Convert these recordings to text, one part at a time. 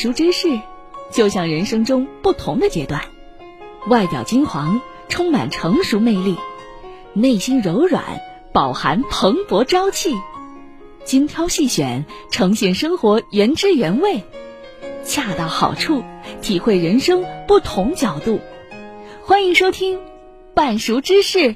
熟知识，就像人生中不同的阶段，外表金黄，充满成熟魅力，内心柔软，饱含蓬勃朝气，精挑细选，呈现生活原汁原味，恰到好处，体会人生不同角度。欢迎收听《半熟知识》。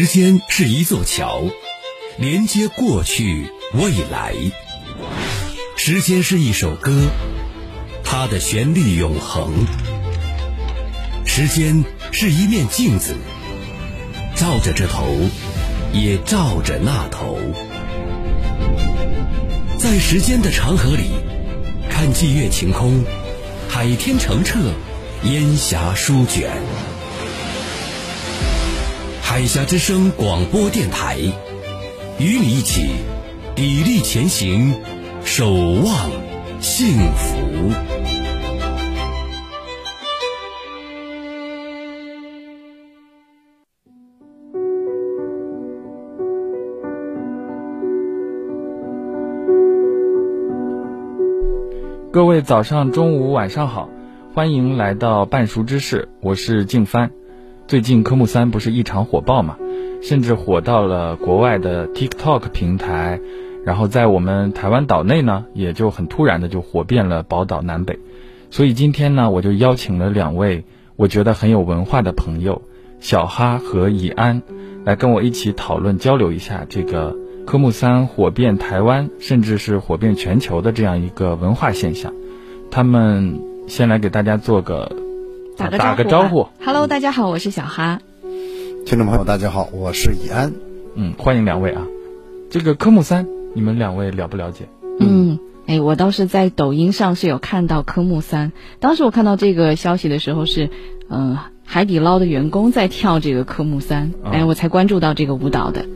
时间是一座桥，连接过去未来。时间是一首歌，它的旋律永恒。时间是一面镜子，照着这头，也照着那头。在时间的长河里，看霁月晴空，海天澄澈，烟霞舒卷。海峡之声广播电台，与你一起砥砺前行，守望幸福。各位早上、中午、晚上好，欢迎来到半熟知识，我是静帆。最近科目三不是异常火爆嘛，甚至火到了国外的 TikTok 平台，然后在我们台湾岛内呢，也就很突然的就火遍了宝岛南北。所以今天呢，我就邀请了两位我觉得很有文化的朋友，小哈和以安，来跟我一起讨论交流一下这个科目三火遍台湾，甚至是火遍全球的这样一个文化现象。他们先来给大家做个。打个打个招呼，Hello，大家好，我是小哈。听众朋友，大家好，我是以安。嗯，欢迎两位啊。这个科目三，你们两位了不了解？嗯，哎，我倒是在抖音上是有看到科目三。当时我看到这个消息的时候是，嗯、呃，海底捞的员工在跳这个科目三，哦、哎，我才关注到这个舞蹈的。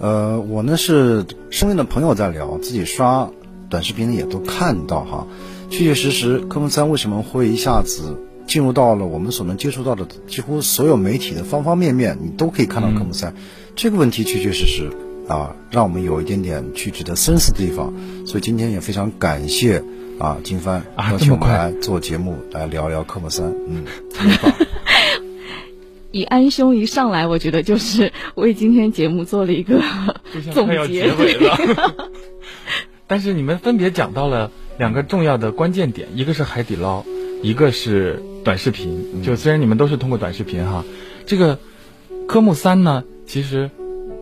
呃，我呢是身边的朋友在聊，自己刷短视频也都看到哈，确确实实科目三为什么会一下子。进入到了我们所能接触到的几乎所有媒体的方方面面，你都可以看到科目三，嗯、这个问题确确实实啊，让我们有一点点去值得深思的地方。所以今天也非常感谢啊，金帆邀请我们来做节目，来聊聊科目三。嗯。以安兄一上来，我觉得就是为今天节目做了一个 总结。结尾了。但是你们分别讲到了两个重要的关键点，一个是海底捞，一个是。短视频，就虽然你们都是通过短视频哈，这个科目三呢，其实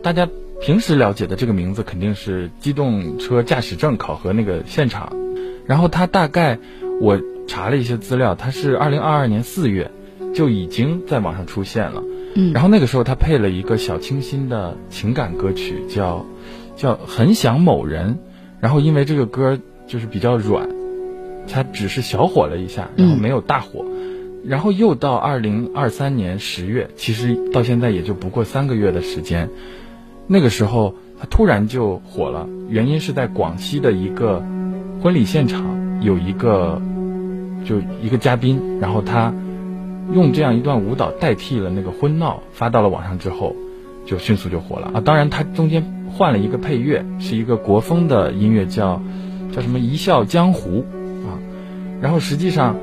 大家平时了解的这个名字肯定是机动车驾驶证考核那个现场，然后它大概我查了一些资料，它是二零二二年四月就已经在网上出现了，嗯，然后那个时候它配了一个小清新的情感歌曲，叫叫很想某人，然后因为这个歌就是比较软，它只是小火了一下，然后没有大火。然后又到二零二三年十月，其实到现在也就不过三个月的时间。那个时候他突然就火了，原因是在广西的一个婚礼现场，有一个就一个嘉宾，然后他用这样一段舞蹈代替了那个婚闹，发到了网上之后，就迅速就火了啊！当然，他中间换了一个配乐，是一个国风的音乐，叫叫什么《一笑江湖》啊。然后实际上。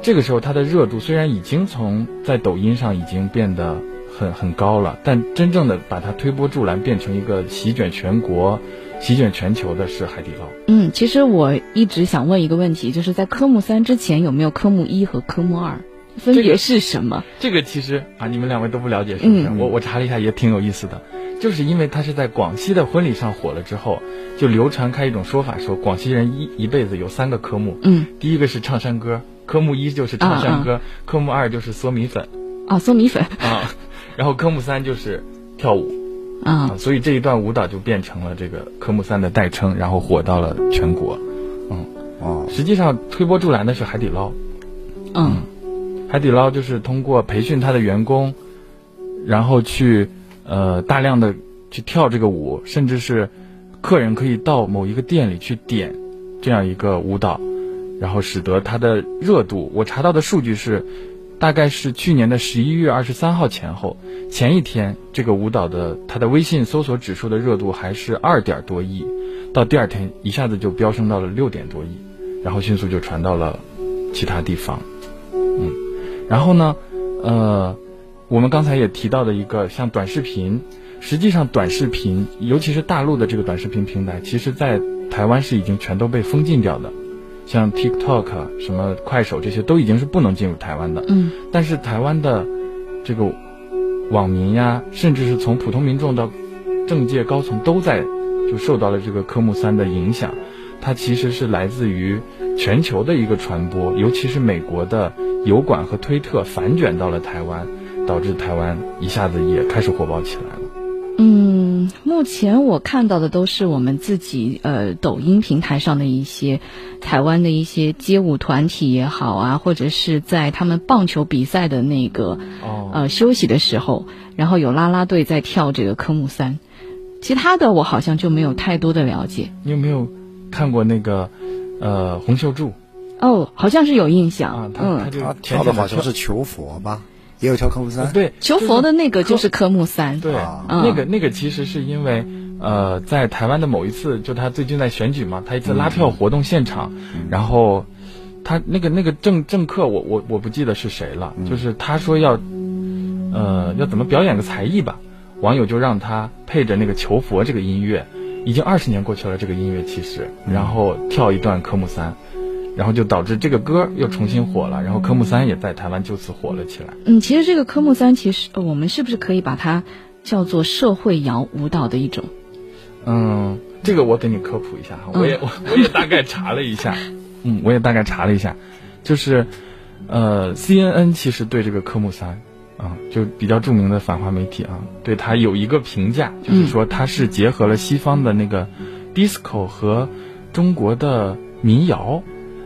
这个时候，它的热度虽然已经从在抖音上已经变得很很高了，但真正的把它推波助澜，变成一个席卷全国、席卷全球的是海底捞。嗯，其实我一直想问一个问题，就是在科目三之前有没有科目一和科目二，分别是什么？这个、这个、其实啊，你们两位都不了解，是不是？嗯、我我查了一下，也挺有意思的，就是因为他是在广西的婚礼上火了之后，就流传开一种说法，说广西人一一辈子有三个科目，嗯，第一个是唱山歌。科目一就是唱山歌，啊啊科目二就是嗦米粉，啊，嗦米粉。啊，然后科目三就是跳舞，啊，啊，所以这一段舞蹈就变成了这个科目三的代称，然后火到了全国，嗯，哦，实际上推波助澜的是海底捞，嗯，海底捞就是通过培训他的员工，然后去呃大量的去跳这个舞，甚至是客人可以到某一个店里去点这样一个舞蹈。然后使得它的热度，我查到的数据是，大概是去年的十一月二十三号前后，前一天这个舞蹈的它的微信搜索指数的热度还是二点多亿，到第二天一下子就飙升到了六点多亿，然后迅速就传到了其他地方，嗯，然后呢，呃，我们刚才也提到的一个像短视频，实际上短视频，尤其是大陆的这个短视频平台，其实在台湾是已经全都被封禁掉的。像 TikTok、什么快手这些都已经是不能进入台湾的。嗯，但是台湾的这个网民呀，甚至是从普通民众到政界高层都在就受到了这个科目三的影响。它其实是来自于全球的一个传播，尤其是美国的油管和推特反卷到了台湾，导致台湾一下子也开始火爆起来了。嗯，目前我看到的都是我们自己呃抖音平台上的一些台湾的一些街舞团体也好啊，或者是在他们棒球比赛的那个哦呃休息的时候，然后有啦啦队在跳这个科目三，其他的我好像就没有太多的了解。你有没有看过那个呃洪秀柱？哦，好像是有印象，啊，他他嗯，就他跳的好像是求佛吧，也有跳科目三。对求佛的那个就是科目三，对，啊那个那个其实是因为，呃，在台湾的某一次，就他最近在选举嘛，他一次拉票活动现场，然后他那个那个政政客，我我我不记得是谁了，就是他说要，呃，要怎么表演个才艺吧，网友就让他配着那个求佛这个音乐，已经二十年过去了，这个音乐其实，然后跳一段科目三。然后就导致这个歌又重新火了，然后科目三也在台湾就此火了起来。嗯，其实这个科目三，其实、呃、我们是不是可以把它叫做社会摇舞蹈的一种？嗯，这个我给你科普一下哈，我也我 我也大概查了一下，嗯，我也大概查了一下，就是，呃，CNN 其实对这个科目三啊，就比较著名的反华媒体啊，对它有一个评价，就是说它是结合了西方的那个 disco 和中国的民谣。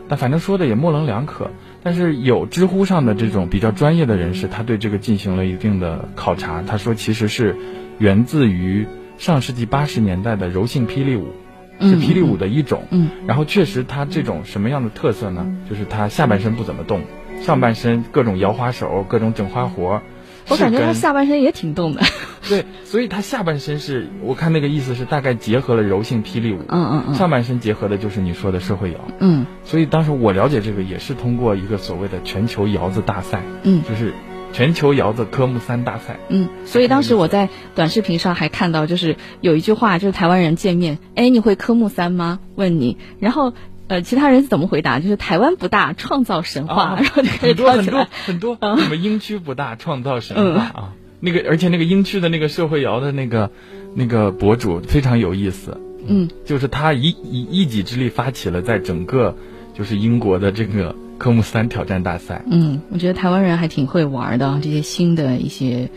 但反正说的也模棱两可，但是有知乎上的这种比较专业的人士，他对这个进行了一定的考察。他说，其实是源自于上世纪八十年代的柔性霹雳舞，是霹雳舞的一种。嗯，然后确实，它这种什么样的特色呢？就是它下半身不怎么动，上半身各种摇花手，各种整花活。我感觉他下半身也挺动的。对，所以他下半身是我看那个意思是大概结合了柔性霹雳舞，嗯嗯嗯，上半身结合的就是你说的社会摇，嗯，所以当时我了解这个也是通过一个所谓的全球摇子大赛，嗯，就是全球摇子科目三大赛，嗯，所以当时我在短视频上还看到，就是有一句话，就是台湾人见面，哎，你会科目三吗？问你，然后呃，其他人怎么回答？就是台湾不大，创造神话，啊、然后就开始很多很多很多，嗯什么英区不大，创造神话啊。那个，而且那个英区的那个社会摇的那个那个博主非常有意思，嗯，就是他以以一己之力发起了在整个就是英国的这个科目三挑战大赛。嗯，我觉得台湾人还挺会玩的，这些新的一些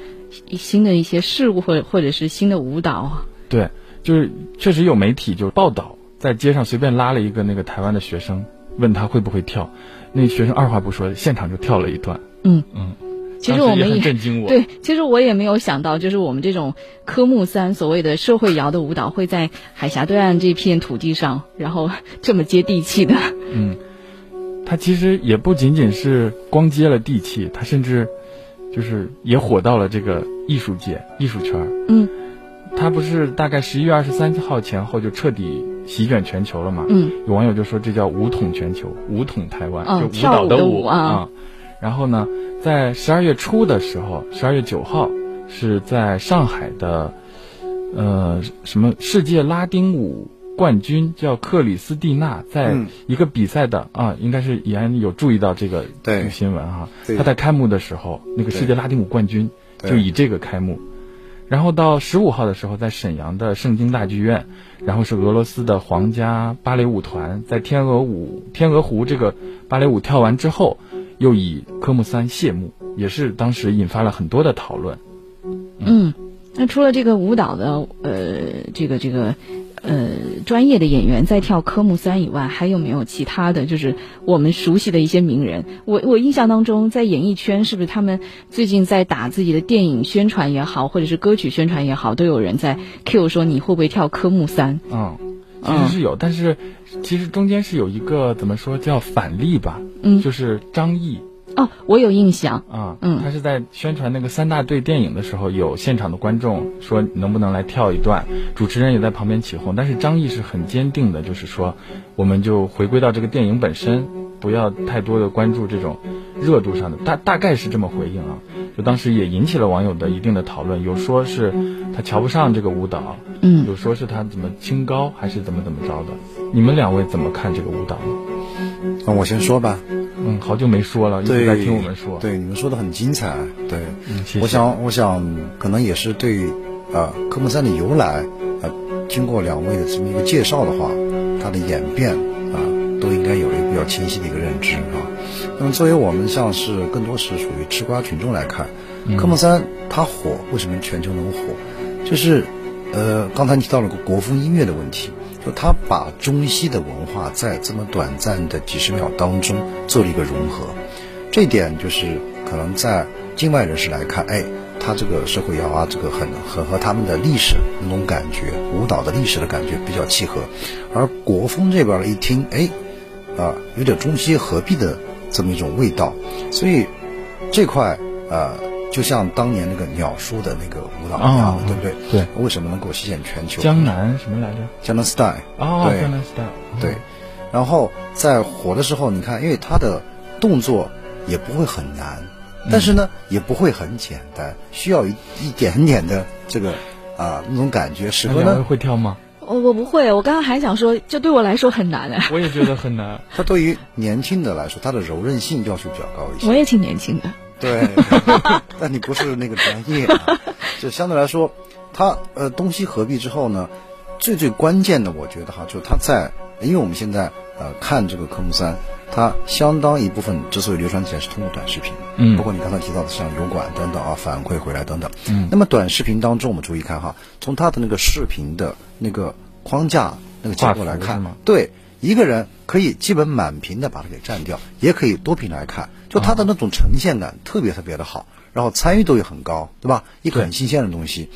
新的一些事物，或者或者是新的舞蹈啊。对，就是确实有媒体就报道，在街上随便拉了一个那个台湾的学生，问他会不会跳，那学生二话不说，现场就跳了一段。嗯嗯。其实我们也，也震惊我。对，其实我也没有想到，就是我们这种科目三所谓的社会摇的舞蹈，会在海峡对岸这片土地上，然后这么接地气的。嗯，它其实也不仅仅是光接了地气，它甚至就是也火到了这个艺术界、艺术圈。嗯，它不是大概十一月二十三号前后就彻底席卷全球了嘛？嗯，有网友就说这叫舞统全球，舞统台湾，哦、就舞蹈的舞啊。然后呢，在十二月初的时候，十二月九号是在上海的，呃，什么世界拉丁舞冠军叫克里斯蒂娜，在一个比赛的、嗯、啊，应该是也有注意到这个这个新闻哈。他在开幕的时候，那个世界拉丁舞冠军就以这个开幕。然后到十五号的时候，在沈阳的圣经大剧院，然后是俄罗斯的皇家芭蕾舞团在天鹅舞天鹅湖这个芭蕾舞跳完之后。又以科目三谢幕，也是当时引发了很多的讨论。嗯，嗯，那除了这个舞蹈的，呃，这个这个，呃，专业的演员在跳科目三以外，还有没有其他的就是我们熟悉的一些名人？我我印象当中，在演艺圈是不是他们最近在打自己的电影宣传也好，或者是歌曲宣传也好，都有人在 Q 说你会不会跳科目三？嗯，其实是有，但是其实中间是有一个怎么说叫反例吧，嗯就是张译。哦，我有印象。啊，嗯。他是在宣传那个三大队电影的时候，有现场的观众说能不能来跳一段，主持人也在旁边起哄，但是张译是很坚定的，就是说，我们就回归到这个电影本身，不要太多的关注这种热度上的，大大概是这么回应啊，就当时也引起了网友的一定的讨论，有说是他瞧不上这个舞蹈，嗯。有说是他怎么清高还是怎么怎么着的，你们两位怎么看这个舞蹈呢？那我先说吧。嗯，好久没说了，一直，在听我们说。对，你们说的很精彩。对，嗯谢谢我想，我想，可能也是对，呃，科目三的由来，呃，经过两位的这么一个介绍的话，它的演变啊、呃，都应该有一个比较清晰的一个认知啊。那么，作为我们像是更多是属于吃瓜群众来看，嗯科目三它火，为什么全球能火？就是，呃，刚才你提到了个国风音乐的问题。就他把中西的文化在这么短暂的几十秒当中做了一个融合，这一点就是可能在境外人士来看，哎，他这个社会摇啊，这个很很和他们的历史那种感觉，舞蹈的历史的感觉比较契合，而国风这边一听，哎，啊，有点中西合璧的这么一种味道，所以这块呃。就像当年那个鸟叔的那个舞蹈一样的，哦、对不对？对，为什么能够席卷全球？江南什么来着？江南 style。哦，对江南 style。对，然后在火的时候，你看，因为他的动作也不会很难，但是呢，也不会很简单，需要一一点点的这个啊那种感觉。使得呢，会跳吗？我我不会，我刚刚还想说，这对我来说很难啊。我也觉得很难。他对于年轻的来说，他的柔韧性要求比较高一些。我也挺年轻的。对，但你不是那个专业、啊，就相对来说，它呃东西合璧之后呢，最最关键的，我觉得哈，就它在，因为我们现在呃看这个科目三，它相当一部分之所以流传起来是通过短视频，嗯，包括你刚才提到的像油管等等啊，反馈回来等等，嗯，那么短视频当中，我们注意看哈，从它的那个视频的那个框架那个结构来看，对，一个人可以基本满屏的把它给占掉，也可以多屏来看。就它的那种呈现感特别特别的好，然后参与度也很高，对吧？一个很新鲜的东西，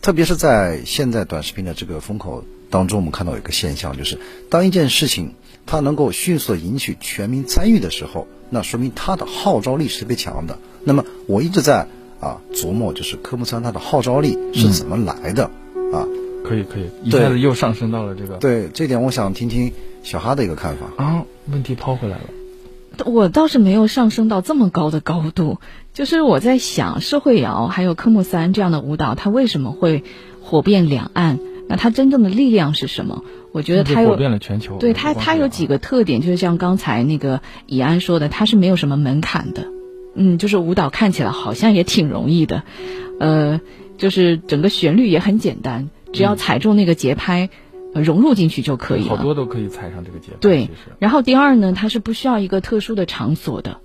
特别是在现在短视频的这个风口当中，我们看到有一个现象，就是当一件事情它能够迅速引起全民参与的时候，那说明它的号召力是特别强的。那么我一直在啊琢磨，就是科目三它的号召力是怎么来的、可以可以，一下子又上升到了这个。对这点，我想听听小哈的一个看法啊。问题抛回来了。我倒是没有上升到这么高的高度，就是我在想社会摇还有科目三这样的舞蹈，它为什么会火遍两岸？那它真正的力量是什么？我觉得它有火遍了全球。对它，它有几个特点，就是像刚才那个以安说的，它是没有什么门槛的。嗯，就是舞蹈看起来好像也挺容易的，呃，就是整个旋律也很简单，只要踩中那个节拍。嗯融入进去就可以了，好多都可以踩上这个节拍。对，然后第二呢，它是不需要一个特殊的场所的，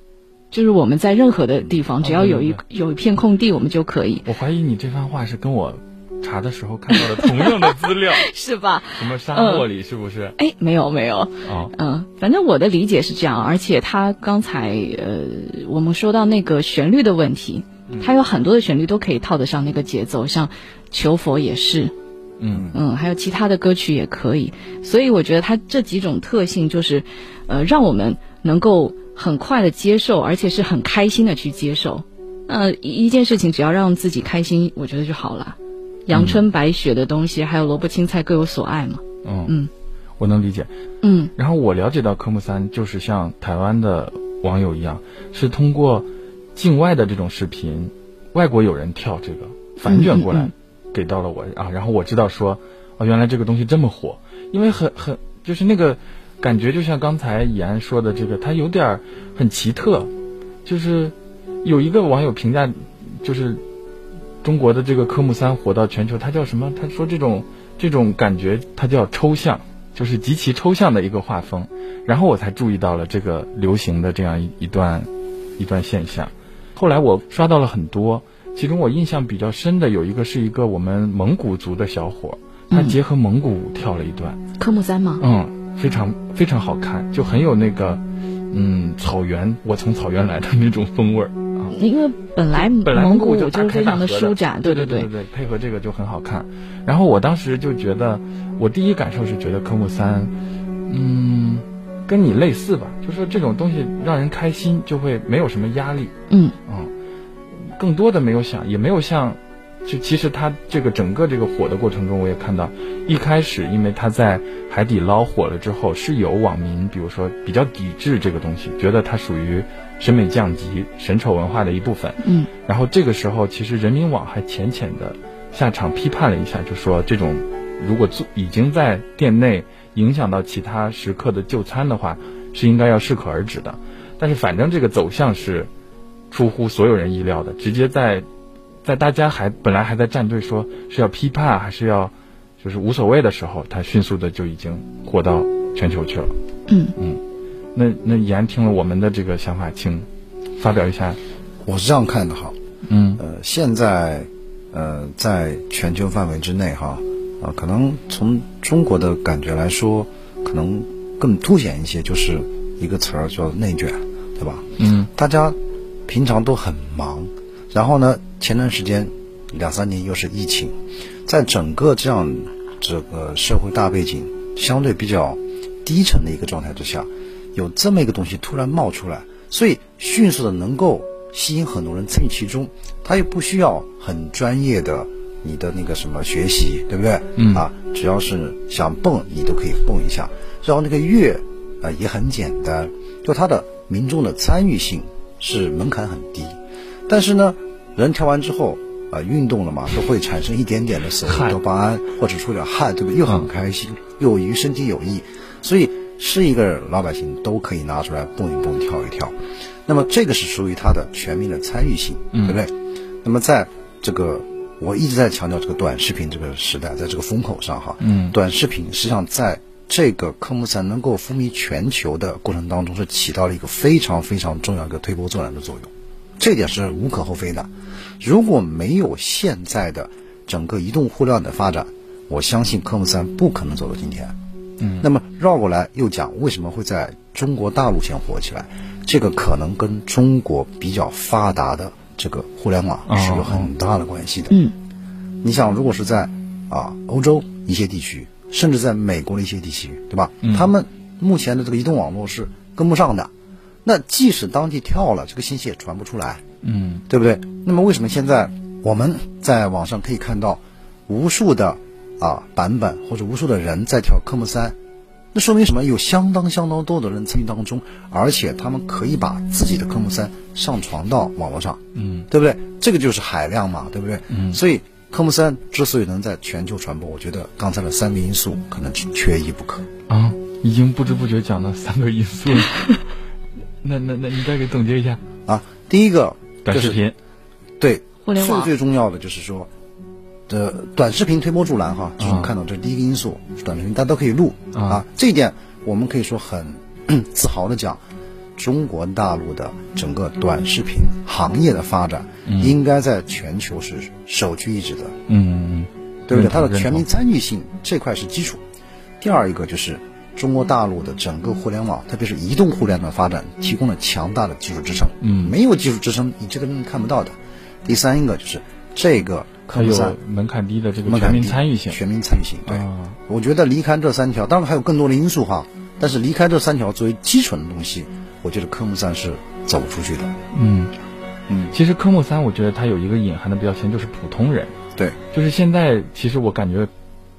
就是我们在任何的地方，只要有一、哦、有一片空地，我们就可以。我怀疑你这番话是跟我查的时候看到的同样的资料，是吧？什么沙漠里、嗯、是不是？哎，没有没有。哦，嗯，反正我的理解是这样，而且他刚才呃，我们说到那个旋律的问题，它有很多的旋律都可以套得上那个节奏，像求佛也是。嗯嗯嗯，还有其他的歌曲也可以，所以我觉得它这几种特性就是，呃，让我们能够很快的接受，而且是很开心的去接受。呃，一件事情只要让自己开心，我觉得就好了。阳春白雪的东西，嗯、还有萝卜青菜各有所爱嘛。嗯嗯，我能理解。嗯，然后我了解到科目三就是像台湾的网友一样，是通过境外的这种视频，外国友人跳这个反卷过来。嗯嗯嗯给到了我啊，然后我知道说，哦，原来这个东西这么火，因为很很就是那个感觉，就像刚才以安说的这个，它有点很奇特，就是有一个网友评价，就是中国的这个科目三火到全球，它叫什么？他说这种这种感觉，它叫抽象，就是极其抽象的一个画风。然后我才注意到了这个流行的这样一一段一段现象。后来我刷到了很多。其中我印象比较深的有一个是一个我们蒙古族的小伙，他结合蒙古舞跳了一段。科目三吗？嗯，非常非常好看，就很有那个，嗯，草原，我从草原来的那种风味儿啊。因为本来本来蒙古就就非常的舒展，对对对对对，配合这个就很好看。然后我当时就觉得，我第一感受是觉得科目三，嗯，跟你类似吧，就说这种东西让人开心，就会没有什么压力。嗯嗯，更多的没有想，也没有像。就其实他这个整个这个火的过程中，我也看到，一开始因为他在海底捞火了之后，是有网民，比如说比较抵制这个东西，觉得它属于审美降级、审丑文化的一部分。嗯，然后这个时候，其实人民网还浅浅的下场批判了一下，就说这种如果做已经在店内影响到其他食客的就餐的话，是应该要适可而止的。但是反正这个走向是出乎所有人意料的，直接在。在大家还本来还在站队，说是要批判还是要，就是无所谓的时候，他迅速的就已经火到全球去了。嗯嗯，那那言听了我们的这个想法，请发表一下。我是这样看的哈。嗯呃，现在呃，在全球范围之内哈，啊、呃，可能从中国的感觉来说，可能更凸显一些，就是一个词儿叫内卷，对吧？嗯，大家平常都很忙。然后呢，前段时间两三年又是疫情，在整个这样这个社会大背景相对比较低沉的一个状态之下，有这么一个东西突然冒出来，所以迅速的能够吸引很多人参与其中。他又不需要很专业的你的那个什么学习，对不对？嗯啊，只要是想蹦，你都可以蹦一下。然后那个乐啊也很简单，就它的民众的参与性是门槛很低。但是呢，人跳完之后，啊、呃，运动了嘛，都会产生一点点的所谓多巴胺，或者出点汗，对不对？又很开心，又于身体有益，所以是一个老百姓都可以拿出来蹦一蹦、跳一跳。那么这个是属于它的全民的参与性，对不对？嗯、那么在这个我一直在强调这个短视频这个时代，在这个风口上哈，嗯，短视频实际上在这个科目三能够风靡全球的过程当中，是起到了一个非常非常重要的推波助澜的作用。这点是无可厚非的。如果没有现在的整个移动互联网的发展，我相信科目三不可能走到今天。嗯，那么绕过来又讲，为什么会在中国大陆先火起来？这个可能跟中国比较发达的这个互联网是有很大的关系的。嗯，你想，如果是在啊欧洲一些地区，甚至在美国的一些地区，对吧？嗯，他们目前的这个移动网络是跟不上的。那即使当地跳了，这个信息也传不出来，嗯，对不对？那么为什么现在我们在网上可以看到无数的啊版本或者无数的人在跳科目三？那说明什么？有相当相当多的人参与当中，而且他们可以把自己的科目三上传到网络上，嗯，对不对？这个就是海量嘛，对不对？嗯，所以科目三之所以能在全球传播，我觉得刚才的三个因素可能是缺一不可。啊，已经不知不觉讲了三个因素了。那那那你再给总结一下啊！第一个短视频，对，互联网最最重要的就是说，的短视频推波助澜哈，就是我们看到这是第一个因素，是短视频大家都可以录啊，这一点我们可以说很 自豪的讲，中国大陆的整个短视频行业的发展，应该在全球是首屈一指的，嗯，对不对？它的全民参与性这块是基础，第二一个就是。中国大陆的整个互联网，特别是移动互联网的发展，提供了强大的技术支撑。嗯，没有技术支撑，你这个东西看不到的。第三一个就是这个它有门槛低的这个全民参与性，全民参与性。对，啊、我觉得离开这三条，当然还有更多的因素哈。但是离开这三条作为基础的东西，我觉得科目三是走出去的。嗯嗯，其实科目三，我觉得它有一个隐含的标签，就是普通人。对，就是现在，其实我感觉。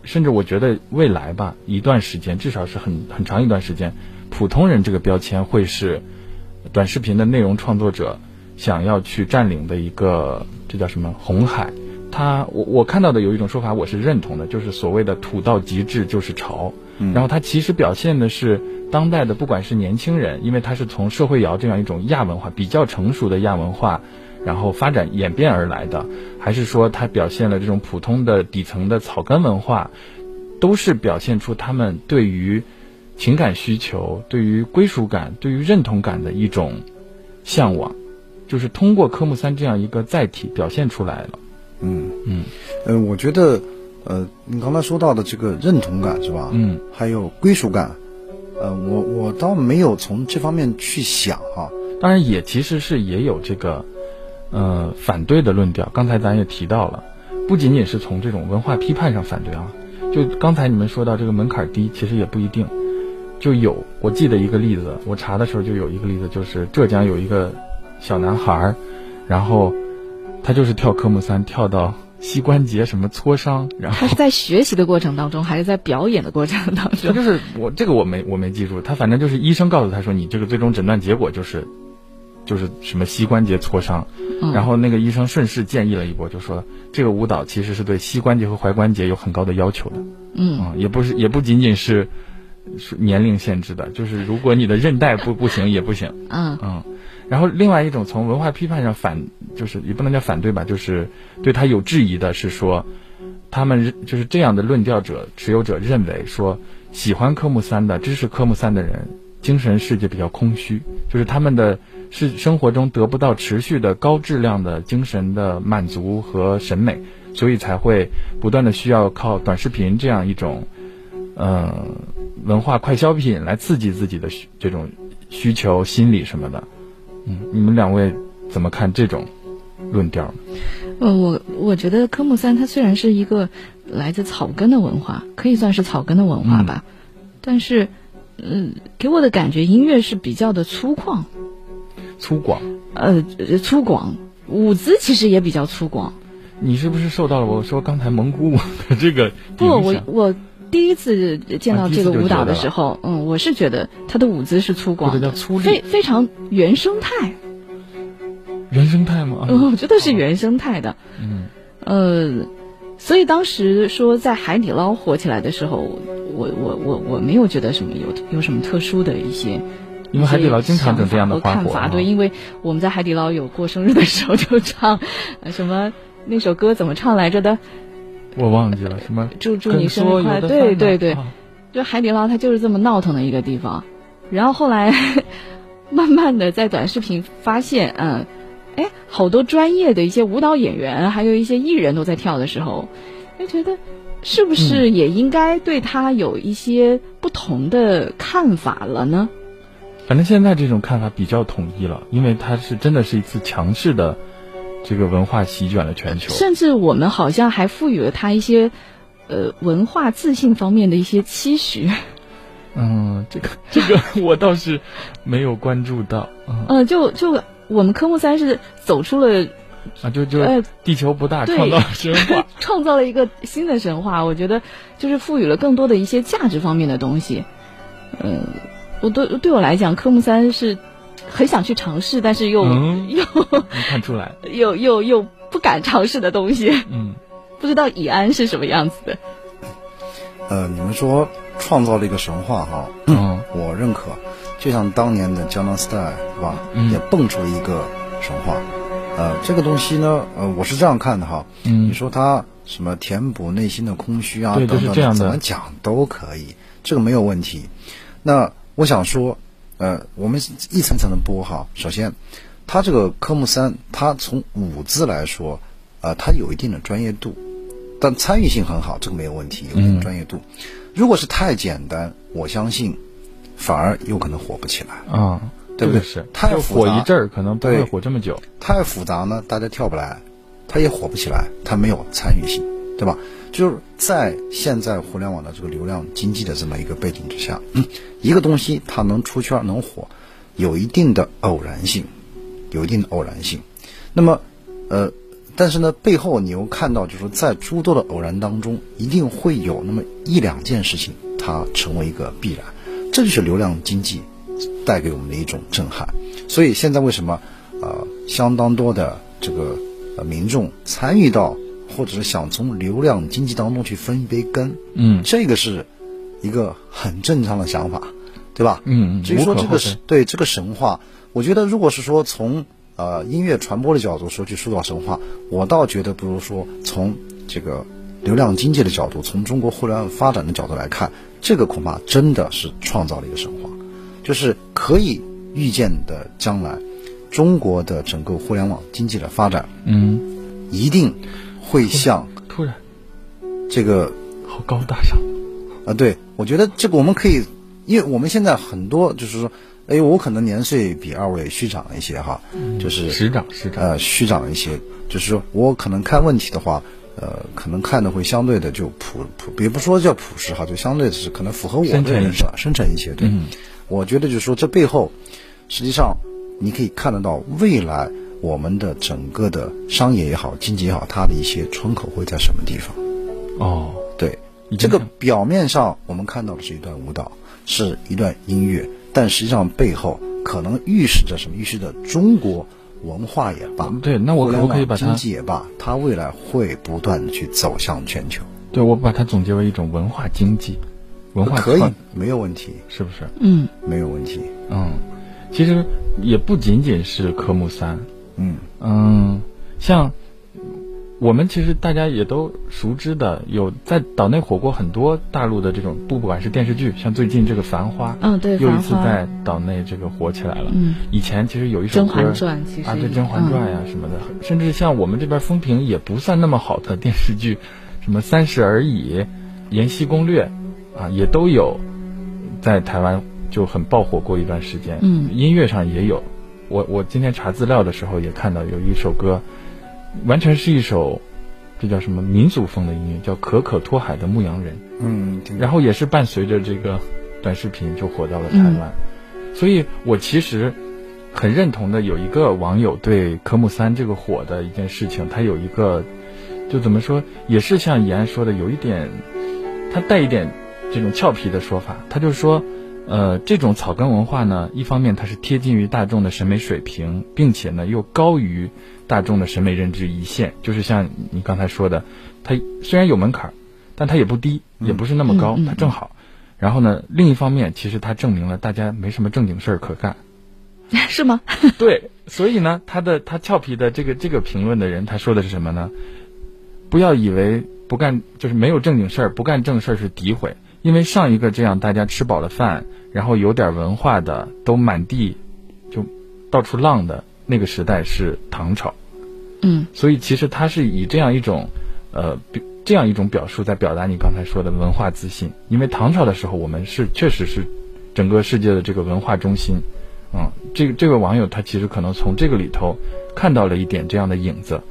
甚至我觉得未来吧，一段时间，至少是很很长一段时间，普通人这个标签会是短视频的内容创作者想要去占领的一个，这叫什么红海？他我我看到的有一种说法，我是认同的，就是所谓的土到极致就是潮。嗯，然后它其实表现的是当代的，不管是年轻人，因为它是从社会摇这样一种亚文化比较成熟的亚文化。然后发展演变而来的，还是说它表现了这种普通的底层的草根文化，都是表现出他们对于情感需求、对于归属感、对于认同感的一种向往，就是通过科目三这样一个载体表现出来了。嗯嗯，呃，我觉得，呃，你刚才说到的这个认同感是吧？嗯，还有归属感，呃，我我倒没有从这方面去想哈。当然，也其实是也有这个。呃，反对的论调，刚才咱也提到了，不仅仅是从这种文化批判上反对啊，就刚才你们说到这个门槛低，其实也不一定。就有，我记得一个例子，我查的时候就有一个例子，就是浙江有一个小男孩儿，然后他就是跳科目三，跳到膝关节什么挫伤，然后他是在学习的过程当中，还是在表演的过程当中？他就是我这个我没我没记住，他反正就是医生告诉他说，你这个最终诊断结果就是。就是什么膝关节挫伤，嗯，然后那个医生顺势建议了一波，就说这个舞蹈其实是对膝关节和踝关节有很高的要求的，嗯，啊，也不是也不仅仅是是年龄限制的，就是如果你的韧带不不行也不行，嗯嗯，然后另外一种从文化批判上反，就是也不能叫反对吧，就是对他有质疑的是说，他们就是这样的论调者持有者认为说，喜欢科目三的支持科目三的人，精神世界比较空虚，就是他们的。是生活中得不到持续的高质量的精神的满足和审美，所以才会不断的需要靠短视频这样一种，呃，文化快消品来刺激自己的这种需求心理什么的。嗯，你们两位怎么看这种论调呢？呃，我我觉得科目三它虽然是一个来自草根的文化，可以算是草根的文化吧，嗯、但是，嗯、呃，给我的感觉音乐是比较的粗犷。粗犷，呃，粗犷，舞姿其实也比较粗犷。你是不是受到了我说刚才蒙古舞的这个？不，我我第一次见到这个舞蹈的时候，啊、嗯，我是觉得他的舞姿是粗犷的，非非常原生态。原生态吗？嗯，我觉得是原生态的。嗯，呃，所以当时说在海底捞火起来的时候，我我我我没有觉得什么有有什么特殊的一些。因为海底捞经常整这样的看法对，因为我们在海底捞有过生日的时候就唱，什么那首歌怎么唱来着的？我忘记了，什么祝祝你生日快乐？对对对，就海底捞它就是这么闹腾的一个地方。然后后来 慢慢的在短视频发现，嗯，哎，好多专业的一些舞蹈演员，还有一些艺人都在跳的时候，就觉得是不是也应该对他有一些不同的看法了呢？反正现在这种看法比较统一了，因为它是真的是一次强势的这个文化席卷了全球。甚至我们好像还赋予了他一些呃文化自信方面的一些期许。嗯，这个这个我倒是没有关注到。嗯，呃、就就我们科目三是走出了啊，就就地球不大，创造神话，创造了一个新的神话。我觉得就是赋予了更多的一些价值方面的东西。嗯。我对对我来讲，科目三是很想去尝试，但是又、嗯、又没看出来，又又又不敢尝试的东西。嗯，不知道以安是什么样子的。呃，你们说创造了一个神话哈，嗯，我认可。就像当年的《江南 Style》是吧？嗯，也蹦出一个神话。呃，这个东西呢，呃，我是这样看的哈。嗯，你说它什么填补内心的空虚啊，对，等等，怎么讲都可以，这个没有问题。那我想说，呃，我们一层层的剥哈。首先，它这个科目三，它从舞姿来说，呃，它有一定的专业度，但参与性很好，这个没有问题，有一定的专业度。嗯、如果是太简单，我相信反而有可能火不起来啊，对不对？是太复杂，火一阵儿可能不会火这么久。太复杂呢，大家跳不来，它也火不起来，它没有参与性，对吧？就是在现在互联网的这个流量经济的这么一个背景之下，嗯，一个东西它能出圈能火，有一定的偶然性，有一定的偶然性。那么，呃，但是呢，背后你又看到，就是在诸多的偶然当中，一定会有那么一两件事情，它成为一个必然。这就是流量经济带给我们的一种震撼。所以现在为什么呃相当多的这个呃民众参与到？或者是想从流量经济当中去分一杯羹，嗯，这个是一个很正常的想法，对吧？嗯嗯。至于说这个是对这个神话，我觉得如果是说从呃音乐传播的角度说去塑造神话，我倒觉得不如说从这个流量经济的角度，从中国互联网发展的角度来看，这个恐怕真的是创造了一个神话，就是可以预见的将来中国的整个互联网经济的发展，嗯，一定。会像突然，这个好高大上啊！对，我觉得这个我们可以，因为我们现在很多就是说，哎，我可能年岁比二位虚长一些哈，就是实长实长呃虚长一些，就是说我可能看问题的话，呃，可能看的会相对的就朴朴，也不说叫朴实哈，就相对的是可能符合我的人设，深沉一些。对，嗯、我觉得就是说这背后，实际上你可以看得到未来我们的整个的商业也好，经济也好，它的一些窗口会在什么地方？哦，对，这个表面上我们看到的是一段舞蹈，是一段音乐。但实际上背后可能预示着什么？预示着中国文化也罢，对，那我可不可以把它经济也罢，它未来会不断的去走向全球。对，我把它总结为一种文化经济，文化可以没有问题，是不是？嗯，没有问题。嗯，其实也不仅仅是科目三，嗯嗯，像。我们其实大家也都熟知的，有在岛内火过很多大陆的这种不不管是电视剧，像最近这个《繁花》，嗯，对，又一次在岛内这个火起来了。嗯，以前其实有一首歌《甄嬛传》，其实啊，对《甄嬛传》呀什么的，嗯，甚至像我们这边风评也不算那么好的电视剧，什么《三十而已》《延禧攻略》，啊，也都有在台湾就很爆火过一段时间。嗯，音乐上也有，我我今天查资料的时候也看到有一首歌。完全是一首，这叫什么民族风的音乐，叫《可可托海的牧羊人》。嗯，然后也是伴随着这个短视频就火到了台湾。嗯、所以我其实很认同的，有一个网友对科目三这个火的一件事情，他有一个就怎么说，也是像怡安说的，有一点他带一点这种俏皮的说法，他就说，呃，这种草根文化呢，一方面它是贴近于大众的审美水平，并且呢又高于。大众的审美认知一线，就是像你刚才说的，它虽然有门槛，但它也不低，也不是那么高，它正好。然后呢，另一方面，其实它证明了大家没什么正经事儿可干，是吗？对，所以呢，他的他俏皮的这个这个评论的人，他说的是什么呢？不要以为不干就是没有正经事儿，不干正事儿是诋毁，因为上一个这样大家吃饱了饭，然后有点文化的，都满地就到处浪的。那个时代是唐朝，嗯，所以其实他是以这样一种，呃，这样一种表述在表达你刚才说的文化自信。因为唐朝的时候，我们是确实是整个世界的这个文化中心，嗯，这个这个网友他其实可能从这个里头看到了一点这样的影子。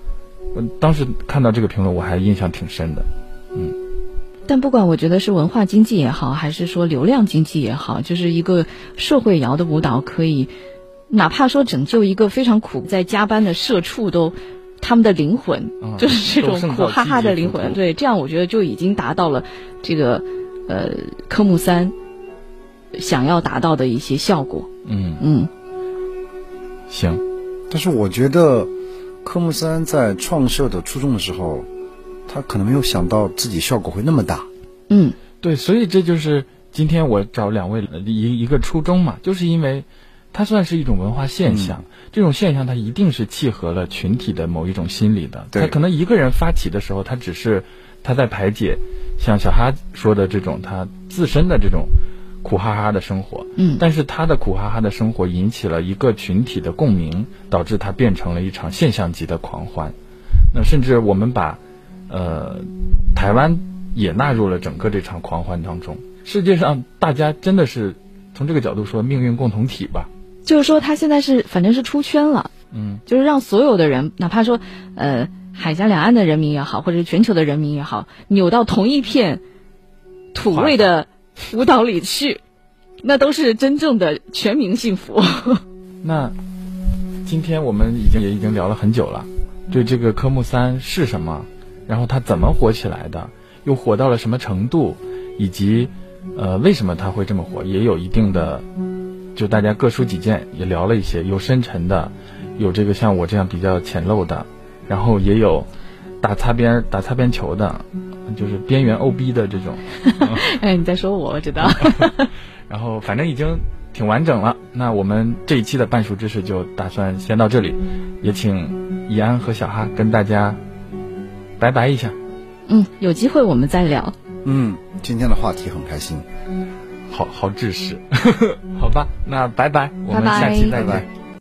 嗯，当时看到这个评论，我还印象挺深的，嗯。但不管我觉得是文化经济也好，还是说流量经济也好，就是一个社会摇的舞蹈可以。哪怕说拯救一个非常苦在加班的社畜都，他们的灵魂、嗯、就是这种苦哈哈的灵魂，对，这样我觉得就已经达到了这个呃科目三想要达到的一些效果。嗯嗯，行，但是我觉得科目三在创设的初衷的时候，他可能没有想到自己效果会那么大。嗯，对，所以这就是今天我找两位一一个初衷嘛，就是因为。它算是一种文化现象，嗯、这种现象它一定是契合了群体的某一种心理的。他可能一个人发起的时候，他只是他在排解，像小哈说的这种他自身的这种苦哈哈的生活。嗯，但是他的苦哈哈的生活引起了一个群体的共鸣，导致他变成了一场现象级的狂欢。那甚至我们把呃台湾也纳入了整个这场狂欢当中。世界上大家真的是从这个角度说命运共同体吧。就是说，他现在是反正是出圈了，嗯，就是让所有的人，哪怕说，呃，海峡两岸的人民也好，或者是全球的人民也好，扭到同一片土味的舞蹈里去，那都是真正的全民幸福。那今天我们已经也已经聊了很久了，对这个科目三是什么，然后他怎么火起来的，又火到了什么程度，以及呃为什么他会这么火，也有一定的。就大家各抒己见，也聊了一些，有深沉的，有这个像我这样比较浅陋的，然后也有打擦边打擦边球的，就是边缘 OB 的这种。哎，你在说我，我知道。然后反正已经挺完整了，那我们这一期的半熟知识就打算先到这里，也请怡安和小哈跟大家拜拜一下。嗯，有机会我们再聊。嗯，今天的话题很开心。好好知识，好吧，那拜拜，我们下期再见。拜拜。